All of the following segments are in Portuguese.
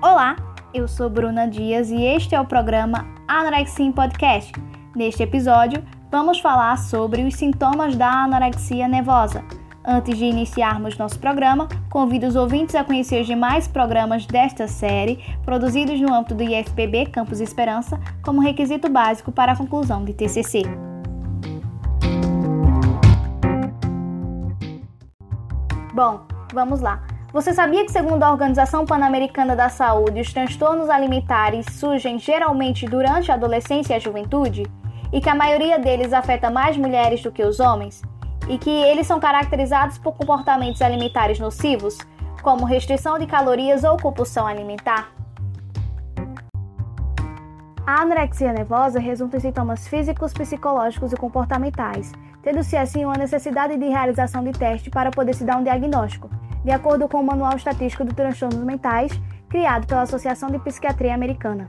Olá, eu sou Bruna Dias e este é o programa Anorexia Podcast. Neste episódio, vamos falar sobre os sintomas da anorexia nervosa. Antes de iniciarmos nosso programa, convido os ouvintes a conhecer os demais programas desta série, produzidos no âmbito do IFPB Campus Esperança, como requisito básico para a conclusão de TCC. Bom, vamos lá. Você sabia que, segundo a Organização Pan-Americana da Saúde, os transtornos alimentares surgem geralmente durante a adolescência e a juventude? E que a maioria deles afeta mais mulheres do que os homens? E que eles são caracterizados por comportamentos alimentares nocivos, como restrição de calorias ou compulsão alimentar? A anorexia nervosa resulta em sintomas físicos, psicológicos e comportamentais, tendo-se assim uma necessidade de realização de teste para poder se dar um diagnóstico de acordo com o Manual Estatístico de Transtornos Mentais, criado pela Associação de Psiquiatria Americana.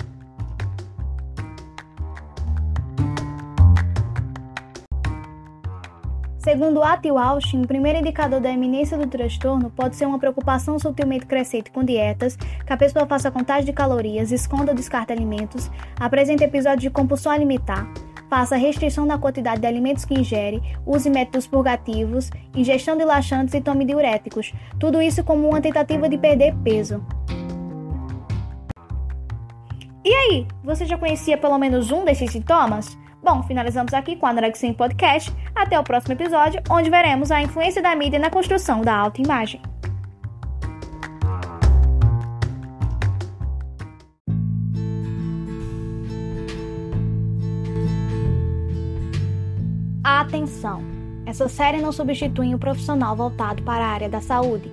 Segundo Atil Austin, o primeiro indicador da eminência do transtorno pode ser uma preocupação sutilmente crescente com dietas, que a pessoa faça contagem de calorias, esconda ou descarte alimentos, apresente episódios de compulsão alimentar, faça restrição na quantidade de alimentos que ingere, use métodos purgativos, ingestão de laxantes e tome diuréticos. Tudo isso como uma tentativa de perder peso. E aí, você já conhecia pelo menos um desses sintomas? Bom, finalizamos aqui com a Anorexia Podcast. Até o próximo episódio, onde veremos a influência da mídia na construção da autoimagem. Atenção! Essa série não substitui um profissional voltado para a área da saúde,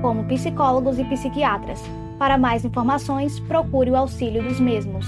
como psicólogos e psiquiatras. Para mais informações, procure o auxílio dos mesmos.